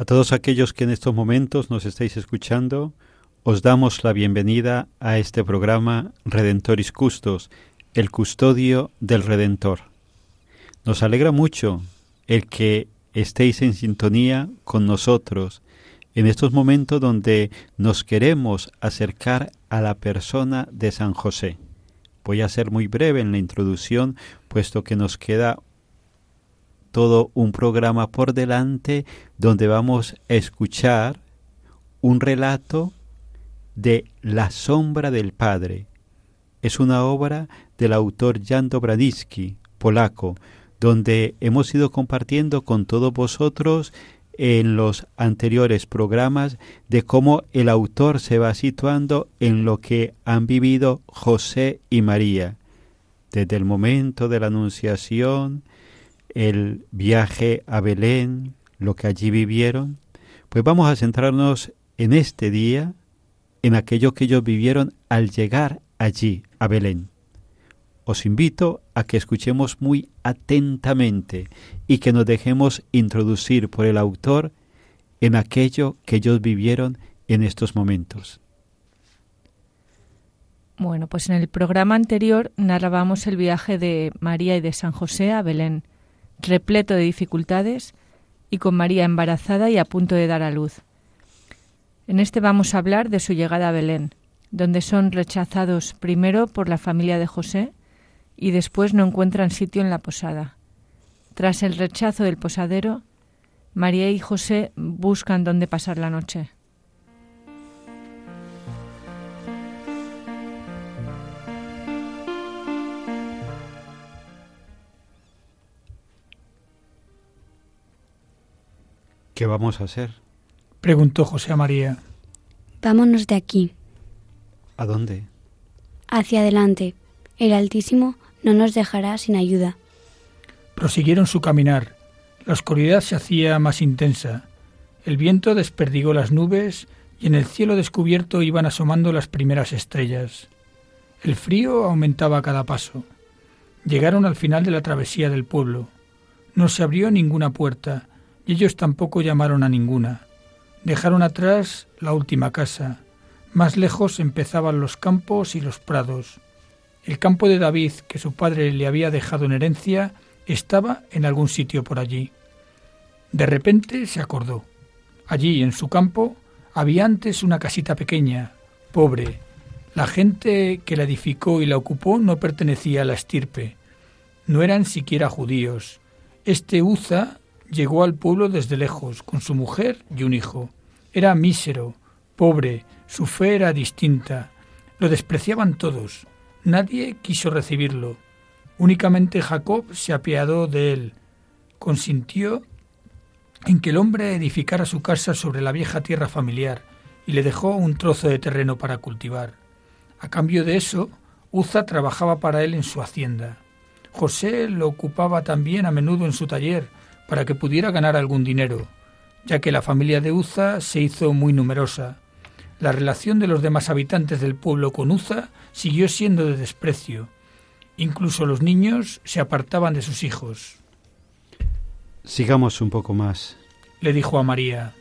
A todos aquellos que en estos momentos nos estáis escuchando, os damos la bienvenida a este programa Redentoris Custos, el custodio del Redentor. Nos alegra mucho el que estéis en sintonía con nosotros en estos momentos donde nos queremos acercar a la persona de San José. Voy a ser muy breve en la introducción, puesto que nos queda todo un programa por delante donde vamos a escuchar un relato de La sombra del Padre. Es una obra del autor Jan Dobradinsky, polaco, donde hemos ido compartiendo con todos vosotros en los anteriores programas de cómo el autor se va situando en lo que han vivido José y María, desde el momento de la Anunciación, el viaje a Belén, lo que allí vivieron, pues vamos a centrarnos en este día, en aquello que ellos vivieron al llegar allí, a Belén. Os invito a que escuchemos muy atentamente y que nos dejemos introducir por el autor en aquello que ellos vivieron en estos momentos. Bueno, pues en el programa anterior narrábamos el viaje de María y de San José a Belén, repleto de dificultades y con María embarazada y a punto de dar a luz. En este vamos a hablar de su llegada a Belén, donde son rechazados primero por la familia de José y después no encuentran sitio en la posada. Tras el rechazo del posadero, María y José buscan dónde pasar la noche. ¿Qué vamos a hacer? Preguntó José a María. Vámonos de aquí, ¿A dónde? hacia adelante. El Altísimo no nos dejará sin ayuda. Prosiguieron su caminar. La oscuridad se hacía más intensa. El viento desperdigó las nubes y en el cielo descubierto iban asomando las primeras estrellas. El frío aumentaba a cada paso. Llegaron al final de la travesía del pueblo. No se abrió ninguna puerta ellos tampoco llamaron a ninguna. Dejaron atrás la última casa. Más lejos empezaban los campos y los prados. El campo de David, que su padre le había dejado en herencia, estaba en algún sitio por allí. De repente se acordó. Allí, en su campo, había antes una casita pequeña, pobre. La gente que la edificó y la ocupó no pertenecía a la estirpe. No eran siquiera judíos. Este Uza llegó al pueblo desde lejos, con su mujer y un hijo. Era mísero, pobre, su fe era distinta. Lo despreciaban todos. Nadie quiso recibirlo. Únicamente Jacob se apiadó de él. Consintió en que el hombre edificara su casa sobre la vieja tierra familiar y le dejó un trozo de terreno para cultivar. A cambio de eso, Uza trabajaba para él en su hacienda. José lo ocupaba también a menudo en su taller para que pudiera ganar algún dinero, ya que la familia de Uza se hizo muy numerosa. La relación de los demás habitantes del pueblo con Uza siguió siendo de desprecio. Incluso los niños se apartaban de sus hijos. Sigamos un poco más. Le dijo a María.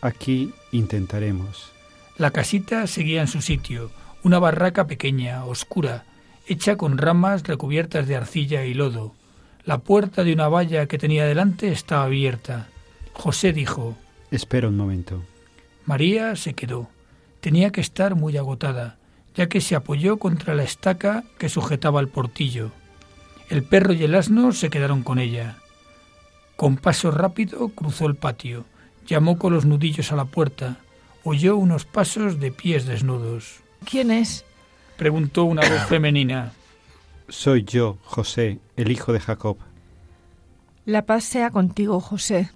Aquí intentaremos. La casita seguía en su sitio, una barraca pequeña, oscura, hecha con ramas recubiertas de arcilla y lodo. La puerta de una valla que tenía delante estaba abierta. José dijo Espera un momento. María se quedó. Tenía que estar muy agotada, ya que se apoyó contra la estaca que sujetaba el portillo. El perro y el asno se quedaron con ella. Con paso rápido cruzó el patio, llamó con los nudillos a la puerta, oyó unos pasos de pies desnudos. ¿Quién es? preguntó una voz femenina. Soy yo, José, el hijo de Jacob. La paz sea contigo, José.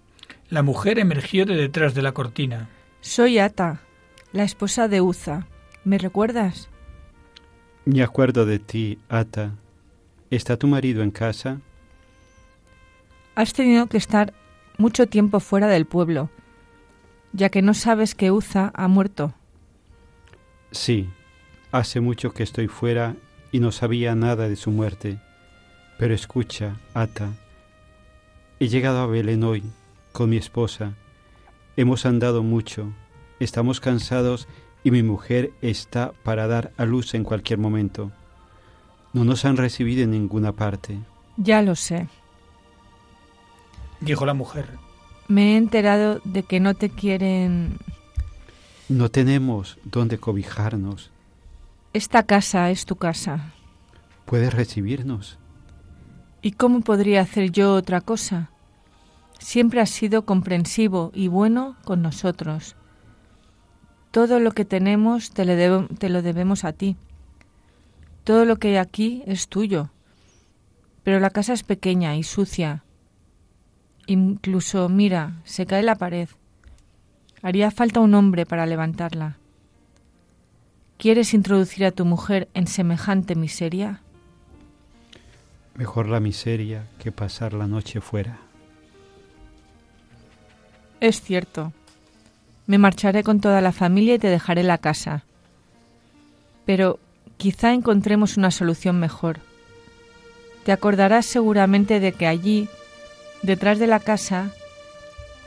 La mujer emergió de detrás de la cortina. Soy Ata, la esposa de Uza. ¿Me recuerdas? Me acuerdo de ti, Ata. ¿Está tu marido en casa? Has tenido que estar mucho tiempo fuera del pueblo, ya que no sabes que Uza ha muerto. Sí, hace mucho que estoy fuera y no sabía nada de su muerte. Pero escucha, Ata, he llegado a Belén hoy con mi esposa. Hemos andado mucho, estamos cansados y mi mujer está para dar a luz en cualquier momento. No nos han recibido en ninguna parte. Ya lo sé. Dijo la mujer. Me he enterado de que no te quieren... No tenemos dónde cobijarnos. Esta casa es tu casa. ¿Puedes recibirnos? ¿Y cómo podría hacer yo otra cosa? Siempre has sido comprensivo y bueno con nosotros. Todo lo que tenemos te, le te lo debemos a ti. Todo lo que hay aquí es tuyo. Pero la casa es pequeña y sucia. Incluso, mira, se cae la pared. Haría falta un hombre para levantarla. ¿Quieres introducir a tu mujer en semejante miseria? Mejor la miseria que pasar la noche fuera. Es cierto. Me marcharé con toda la familia y te dejaré la casa. Pero quizá encontremos una solución mejor. Te acordarás seguramente de que allí, detrás de la casa,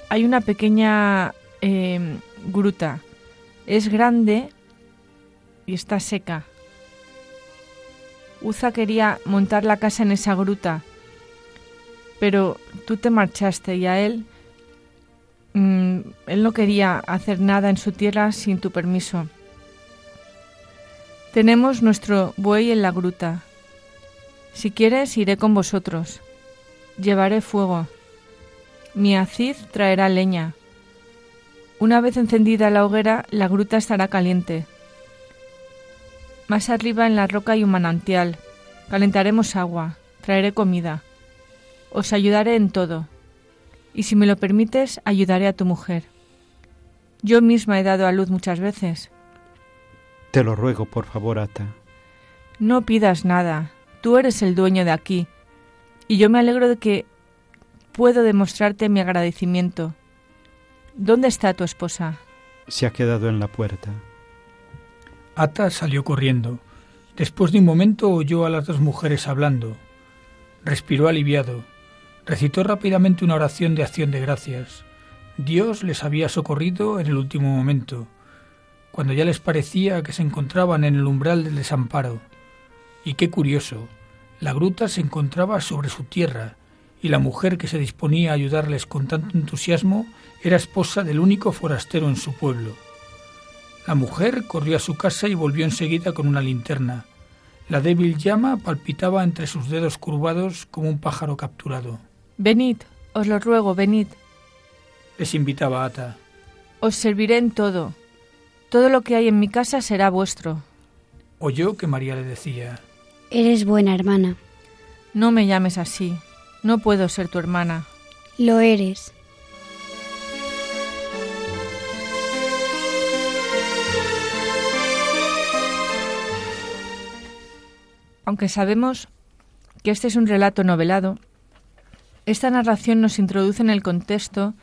hay una pequeña eh, gruta. Es grande y está seca. Uza quería montar la casa en esa gruta, pero tú te marchaste y a él Mm, él no quería hacer nada en su tierra sin tu permiso. Tenemos nuestro buey en la gruta. Si quieres, iré con vosotros. Llevaré fuego. Mi aziz traerá leña. Una vez encendida la hoguera, la gruta estará caliente. Más arriba en la roca hay un manantial. Calentaremos agua. Traeré comida. Os ayudaré en todo y si me lo permites, ayudaré a tu mujer. Yo misma he dado a luz muchas veces. Te lo ruego, por favor, Ata. No pidas nada. Tú eres el dueño de aquí. Y yo me alegro de que puedo demostrarte mi agradecimiento. ¿Dónde está tu esposa? Se ha quedado en la puerta. Ata salió corriendo. Después de un momento oyó a las dos mujeres hablando. Respiró aliviado recitó rápidamente una oración de acción de gracias. Dios les había socorrido en el último momento, cuando ya les parecía que se encontraban en el umbral del desamparo. Y qué curioso, la gruta se encontraba sobre su tierra, y la mujer que se disponía a ayudarles con tanto entusiasmo era esposa del único forastero en su pueblo. La mujer corrió a su casa y volvió enseguida con una linterna. La débil llama palpitaba entre sus dedos curvados como un pájaro capturado. Venid, os lo ruego, venid. Les invitaba Ata. Os serviré en todo. Todo lo que hay en mi casa será vuestro. Oyó que María le decía, Eres buena hermana. No me llames así. No puedo ser tu hermana. Lo eres. Aunque sabemos que este es un relato novelado, esta narración nos introduce en el contexto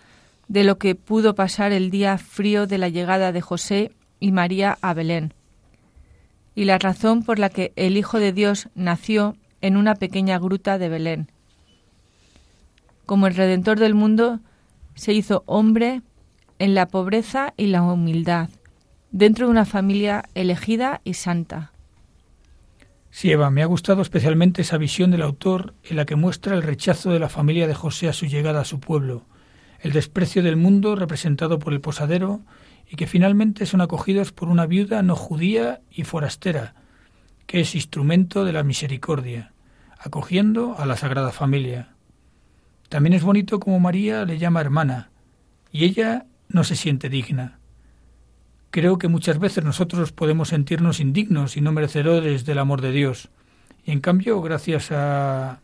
de lo que pudo pasar el día frío de la llegada de José y María a Belén, y la razón por la que el Hijo de Dios nació en una pequeña gruta de Belén. Como el Redentor del mundo, se hizo hombre en la pobreza y la humildad, dentro de una familia elegida y santa. Sí, Eva, me ha gustado especialmente esa visión del autor en la que muestra el rechazo de la familia de José a su llegada a su pueblo, el desprecio del mundo representado por el posadero y que finalmente son acogidos por una viuda no judía y forastera, que es instrumento de la misericordia, acogiendo a la Sagrada Familia. También es bonito como María le llama hermana, y ella no se siente digna. Creo que muchas veces nosotros podemos sentirnos indignos y no merecedores del amor de Dios. Y en cambio, gracias a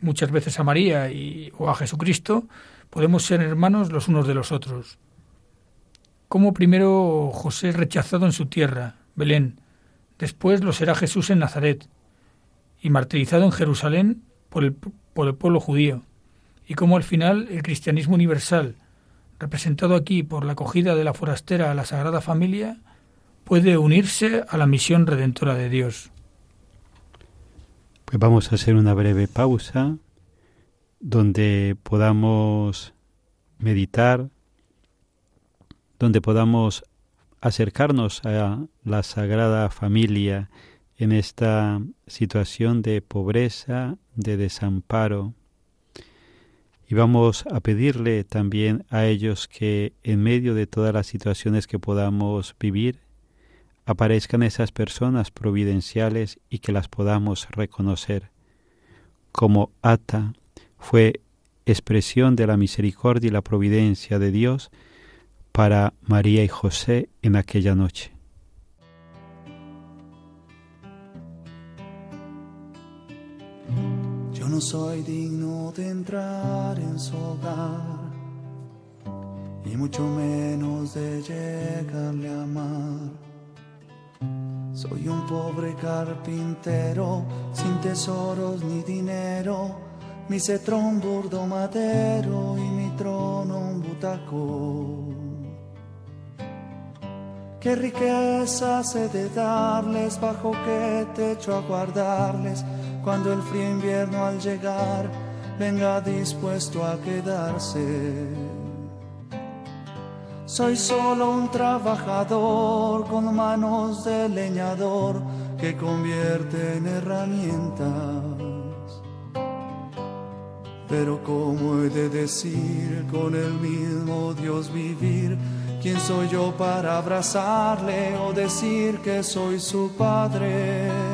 muchas veces a María y, o a Jesucristo, podemos ser hermanos los unos de los otros. Como primero José es rechazado en su tierra, Belén, después lo será Jesús en Nazaret, y martirizado en Jerusalén por el, por el pueblo judío, y como al final el cristianismo universal, representado aquí por la acogida de la forastera a la Sagrada Familia, puede unirse a la misión redentora de Dios. Pues vamos a hacer una breve pausa donde podamos meditar, donde podamos acercarnos a la Sagrada Familia en esta situación de pobreza, de desamparo, y vamos a pedirle también a ellos que en medio de todas las situaciones que podamos vivir, aparezcan esas personas providenciales y que las podamos reconocer. Como Ata fue expresión de la misericordia y la providencia de Dios para María y José en aquella noche. No soy digno de entrar en su hogar y mucho menos de llegarle a amar. Soy un pobre carpintero sin tesoros ni dinero, mi cetro un burdo madero y mi trono un butaco. Qué riqueza he de darles, bajo qué techo a guardarles cuando el frío invierno al llegar venga dispuesto a quedarse. Soy solo un trabajador con manos de leñador que convierte en herramientas. Pero ¿cómo he de decir con el mismo Dios vivir? ¿Quién soy yo para abrazarle o decir que soy su padre?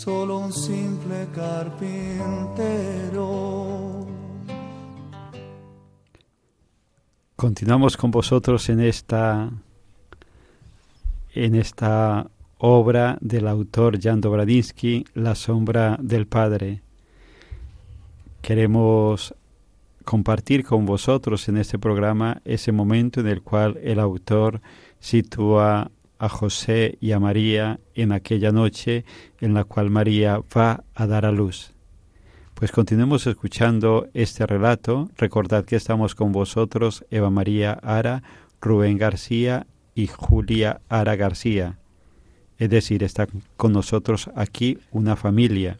solo un simple carpintero. Continuamos con vosotros en esta en esta obra del autor Jan Dobradinsky, La sombra del Padre. Queremos compartir con vosotros en este programa ese momento en el cual el autor sitúa a José y a María en aquella noche en la cual María va a dar a luz. Pues continuemos escuchando este relato. Recordad que estamos con vosotros Eva María Ara, Rubén García y Julia Ara García. Es decir, está con nosotros aquí una familia.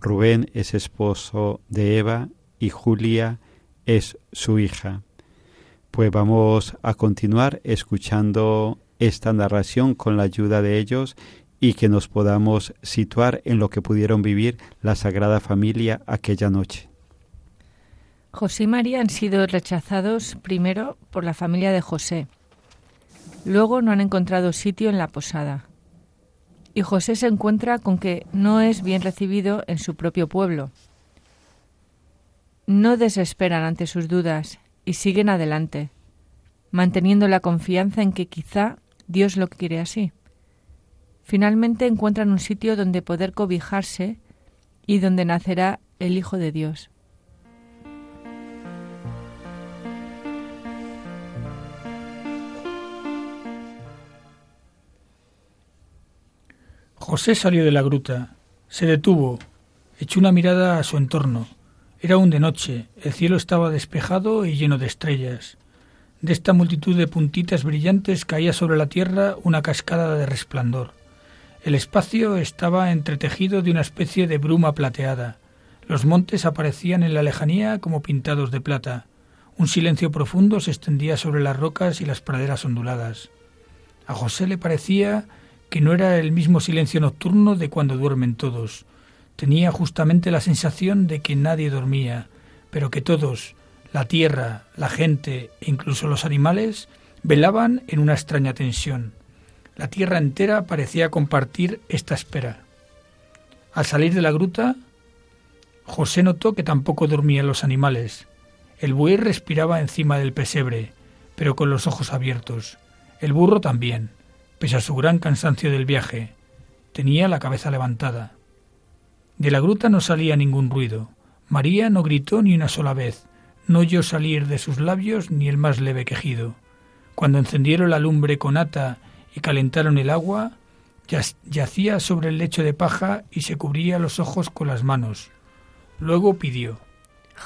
Rubén es esposo de Eva y Julia es su hija. Pues vamos a continuar escuchando esta narración con la ayuda de ellos y que nos podamos situar en lo que pudieron vivir la Sagrada Familia aquella noche. José y María han sido rechazados primero por la familia de José. Luego no han encontrado sitio en la posada. y José se encuentra con que no es bien recibido en su propio pueblo. No desesperan ante sus dudas y siguen adelante, manteniendo la confianza en que quizá Dios lo quiere así. Finalmente encuentran un sitio donde poder cobijarse y donde nacerá el Hijo de Dios. José salió de la gruta, se detuvo, echó una mirada a su entorno. Era aún de noche, el cielo estaba despejado y lleno de estrellas. De esta multitud de puntitas brillantes caía sobre la tierra una cascada de resplandor. El espacio estaba entretejido de una especie de bruma plateada. Los montes aparecían en la lejanía como pintados de plata. Un silencio profundo se extendía sobre las rocas y las praderas onduladas. A José le parecía que no era el mismo silencio nocturno de cuando duermen todos. Tenía justamente la sensación de que nadie dormía, pero que todos, la tierra, la gente e incluso los animales, velaban en una extraña tensión. La tierra entera parecía compartir esta espera. Al salir de la gruta, José notó que tampoco dormían los animales. El buey respiraba encima del pesebre, pero con los ojos abiertos. El burro también pese a su gran cansancio del viaje. Tenía la cabeza levantada. De la gruta no salía ningún ruido. María no gritó ni una sola vez. No oyó salir de sus labios ni el más leve quejido. Cuando encendieron la lumbre con ata y calentaron el agua, yacía sobre el lecho de paja y se cubría los ojos con las manos. Luego pidió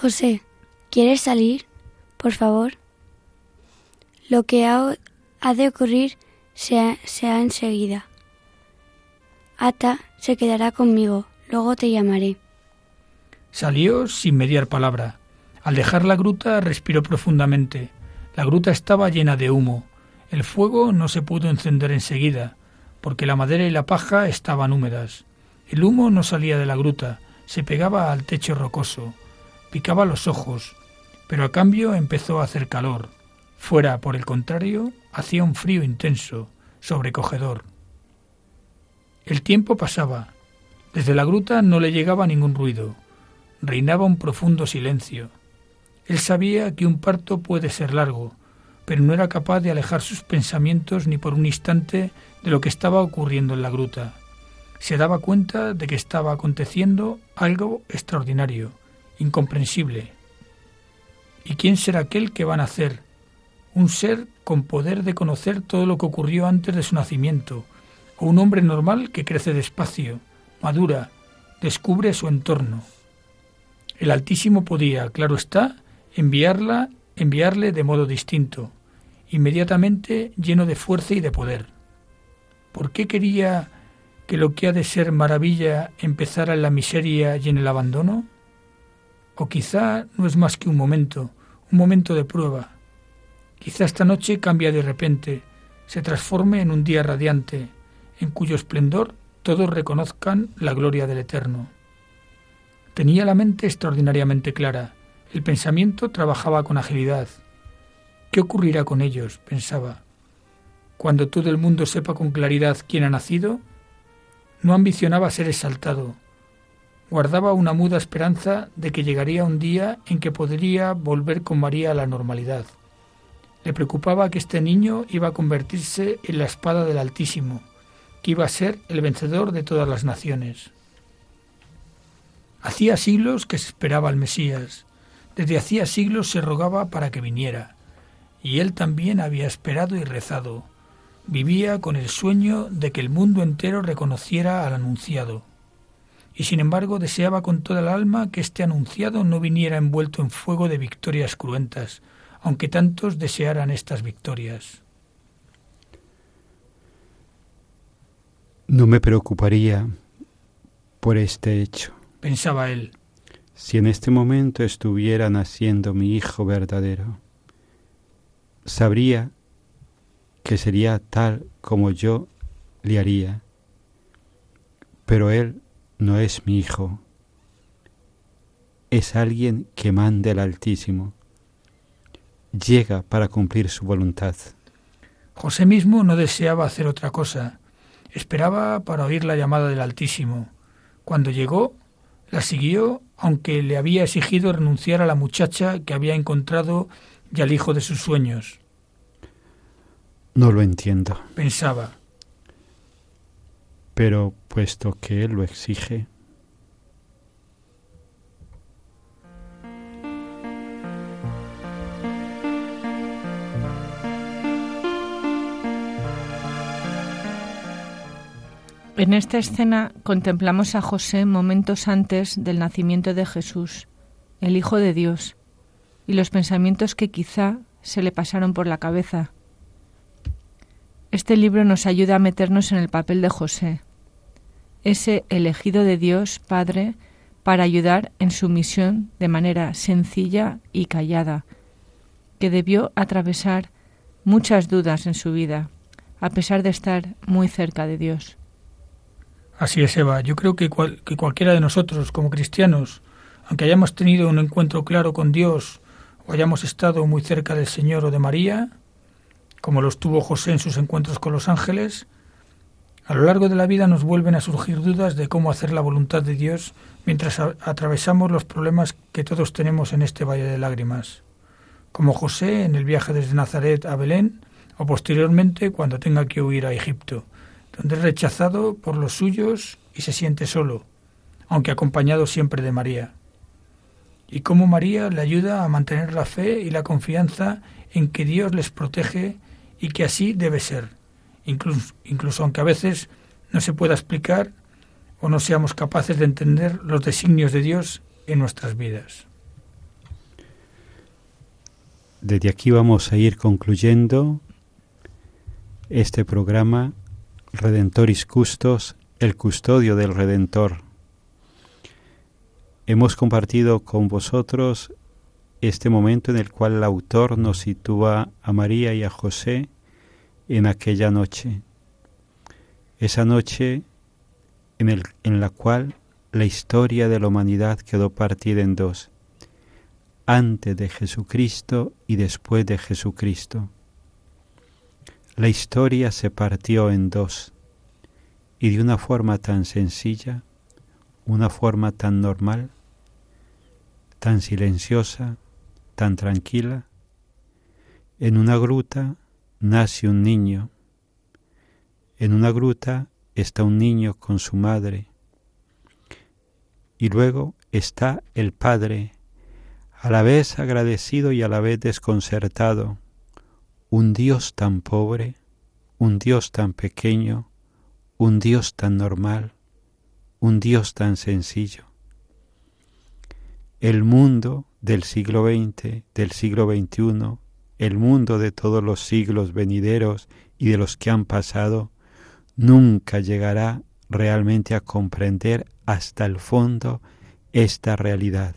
José, ¿quieres salir? Por favor. Lo que ha, ha de ocurrir se, ha enseguida. Ata se quedará conmigo, luego te llamaré. Salió sin mediar palabra. Al dejar la gruta respiró profundamente. La gruta estaba llena de humo. El fuego no se pudo encender enseguida, porque la madera y la paja estaban húmedas. El humo no salía de la gruta, se pegaba al techo rocoso, picaba los ojos, pero a cambio empezó a hacer calor. Fuera, por el contrario, hacía un frío intenso, sobrecogedor. El tiempo pasaba. Desde la gruta no le llegaba ningún ruido. Reinaba un profundo silencio. Él sabía que un parto puede ser largo, pero no era capaz de alejar sus pensamientos ni por un instante de lo que estaba ocurriendo en la gruta. Se daba cuenta de que estaba aconteciendo algo extraordinario, incomprensible. ¿Y quién será aquel que va a nacer? un ser con poder de conocer todo lo que ocurrió antes de su nacimiento, o un hombre normal que crece despacio, madura, descubre su entorno. El Altísimo podía, claro está, enviarla, enviarle de modo distinto, inmediatamente lleno de fuerza y de poder. ¿Por qué quería que lo que ha de ser maravilla empezara en la miseria y en el abandono? O quizá no es más que un momento, un momento de prueba, Quizá esta noche cambia de repente, se transforme en un día radiante, en cuyo esplendor todos reconozcan la gloria del Eterno. Tenía la mente extraordinariamente clara, el pensamiento trabajaba con agilidad. ¿Qué ocurrirá con ellos? pensaba. Cuando todo el mundo sepa con claridad quién ha nacido, no ambicionaba ser exaltado. Guardaba una muda esperanza de que llegaría un día en que podría volver con María a la normalidad. Le preocupaba que este niño iba a convertirse en la espada del Altísimo, que iba a ser el vencedor de todas las naciones. Hacía siglos que se esperaba al Mesías, desde hacía siglos se rogaba para que viniera, y él también había esperado y rezado. Vivía con el sueño de que el mundo entero reconociera al anunciado. Y sin embargo deseaba con toda el alma que este anunciado no viniera envuelto en fuego de victorias cruentas, aunque tantos desearan estas victorias. No me preocuparía por este hecho, pensaba él, si en este momento estuviera naciendo mi hijo verdadero. Sabría que sería tal como yo le haría, pero él no es mi hijo, es alguien que mande el Altísimo llega para cumplir su voluntad. José mismo no deseaba hacer otra cosa. Esperaba para oír la llamada del Altísimo. Cuando llegó, la siguió, aunque le había exigido renunciar a la muchacha que había encontrado y al hijo de sus sueños. No lo entiendo. Pensaba. Pero puesto que él lo exige, En esta escena contemplamos a José momentos antes del nacimiento de Jesús, el Hijo de Dios, y los pensamientos que quizá se le pasaron por la cabeza. Este libro nos ayuda a meternos en el papel de José, ese elegido de Dios Padre para ayudar en su misión de manera sencilla y callada, que debió atravesar muchas dudas en su vida, a pesar de estar muy cerca de Dios. Así es, Eva. Yo creo que, que cualquiera de nosotros, como cristianos, aunque hayamos tenido un encuentro claro con Dios o hayamos estado muy cerca del Señor o de María, como los tuvo José en sus encuentros con los ángeles, a lo largo de la vida nos vuelven a surgir dudas de cómo hacer la voluntad de Dios mientras atravesamos los problemas que todos tenemos en este valle de lágrimas, como José en el viaje desde Nazaret a Belén o posteriormente cuando tenga que huir a Egipto donde es rechazado por los suyos y se siente solo, aunque acompañado siempre de María. Y cómo María le ayuda a mantener la fe y la confianza en que Dios les protege y que así debe ser, incluso, incluso aunque a veces no se pueda explicar o no seamos capaces de entender los designios de Dios en nuestras vidas. Desde aquí vamos a ir concluyendo este programa Redentoris Custos, el custodio del Redentor. Hemos compartido con vosotros este momento en el cual el autor nos sitúa a María y a José en aquella noche. Esa noche en, en la cual la historia de la humanidad quedó partida en dos, antes de Jesucristo y después de Jesucristo. La historia se partió en dos y de una forma tan sencilla, una forma tan normal, tan silenciosa, tan tranquila. En una gruta nace un niño. En una gruta está un niño con su madre. Y luego está el padre, a la vez agradecido y a la vez desconcertado un Dios tan pobre, un Dios tan pequeño, un Dios tan normal, un Dios tan sencillo. El mundo del siglo XX, del siglo XXI, el mundo de todos los siglos venideros y de los que han pasado, nunca llegará realmente a comprender hasta el fondo esta realidad,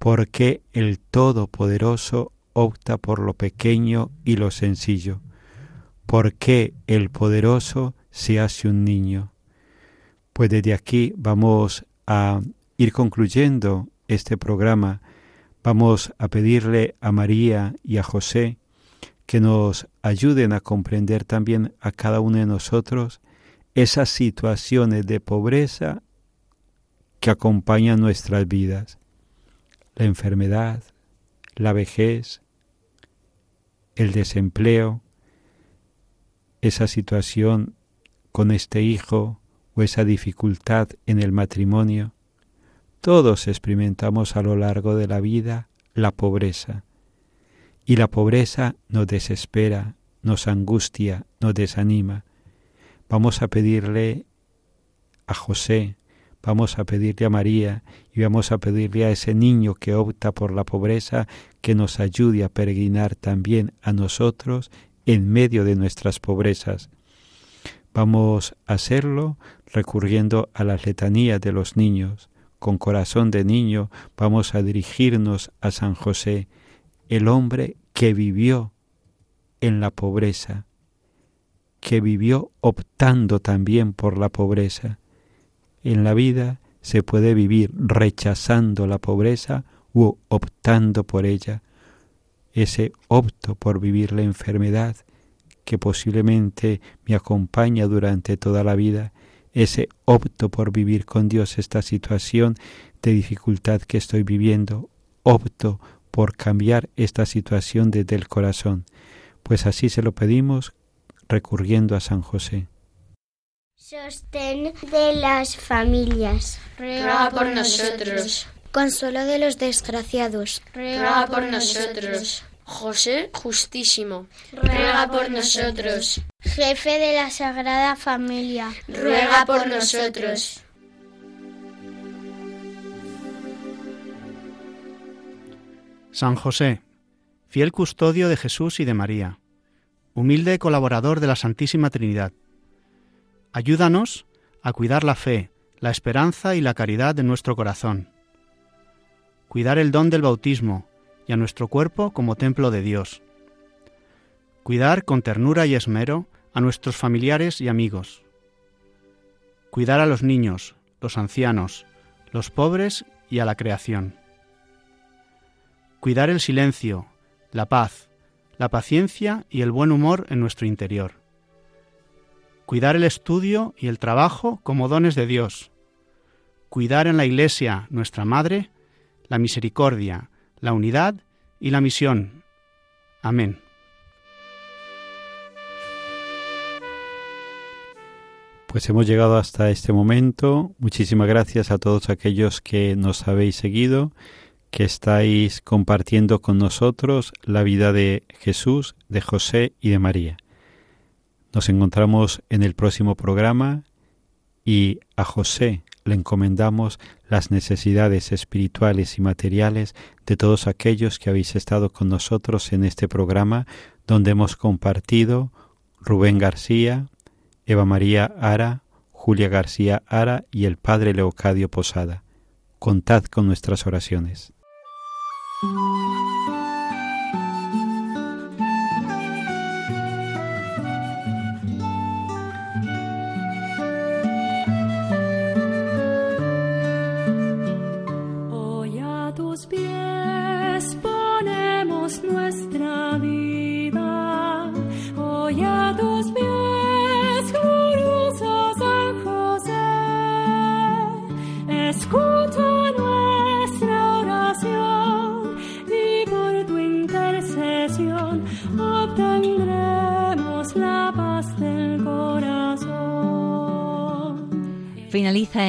porque el Todopoderoso opta por lo pequeño y lo sencillo. ¿Por qué el poderoso se hace un niño? Pues desde aquí vamos a ir concluyendo este programa. Vamos a pedirle a María y a José que nos ayuden a comprender también a cada uno de nosotros esas situaciones de pobreza que acompañan nuestras vidas. La enfermedad, la vejez, el desempleo, esa situación con este hijo o esa dificultad en el matrimonio. Todos experimentamos a lo largo de la vida la pobreza. Y la pobreza nos desespera, nos angustia, nos desanima. Vamos a pedirle a José, vamos a pedirle a María y vamos a pedirle a ese niño que opta por la pobreza que nos ayude a peregrinar también a nosotros en medio de nuestras pobrezas. Vamos a hacerlo recurriendo a las letanías de los niños. Con corazón de niño vamos a dirigirnos a San José, el hombre que vivió en la pobreza, que vivió optando también por la pobreza, en la vida se puede vivir rechazando la pobreza u optando por ella. Ese opto por vivir la enfermedad que posiblemente me acompaña durante toda la vida, ese opto por vivir con Dios esta situación de dificultad que estoy viviendo, opto por cambiar esta situación desde el corazón, pues así se lo pedimos recurriendo a San José. Sostén de las familias. Ruega por nosotros. Consuelo de los desgraciados. Ruega por nosotros. José Justísimo. Ruega por nosotros. Jefe de la Sagrada Familia. Ruega por nosotros. San José, fiel custodio de Jesús y de María, humilde colaborador de la Santísima Trinidad, ayúdanos a cuidar la fe, la esperanza y la caridad de nuestro corazón, cuidar el don del bautismo y a nuestro cuerpo como templo de Dios, cuidar con ternura y esmero a nuestros familiares y amigos, cuidar a los niños, los ancianos, los pobres y a la creación. Cuidar el silencio, la paz, la paciencia y el buen humor en nuestro interior. Cuidar el estudio y el trabajo como dones de Dios. Cuidar en la Iglesia, nuestra Madre, la misericordia, la unidad y la misión. Amén. Pues hemos llegado hasta este momento. Muchísimas gracias a todos aquellos que nos habéis seguido que estáis compartiendo con nosotros la vida de Jesús, de José y de María. Nos encontramos en el próximo programa y a José le encomendamos las necesidades espirituales y materiales de todos aquellos que habéis estado con nosotros en este programa donde hemos compartido Rubén García, Eva María Ara, Julia García Ara y el Padre Leocadio Posada. Contad con nuestras oraciones.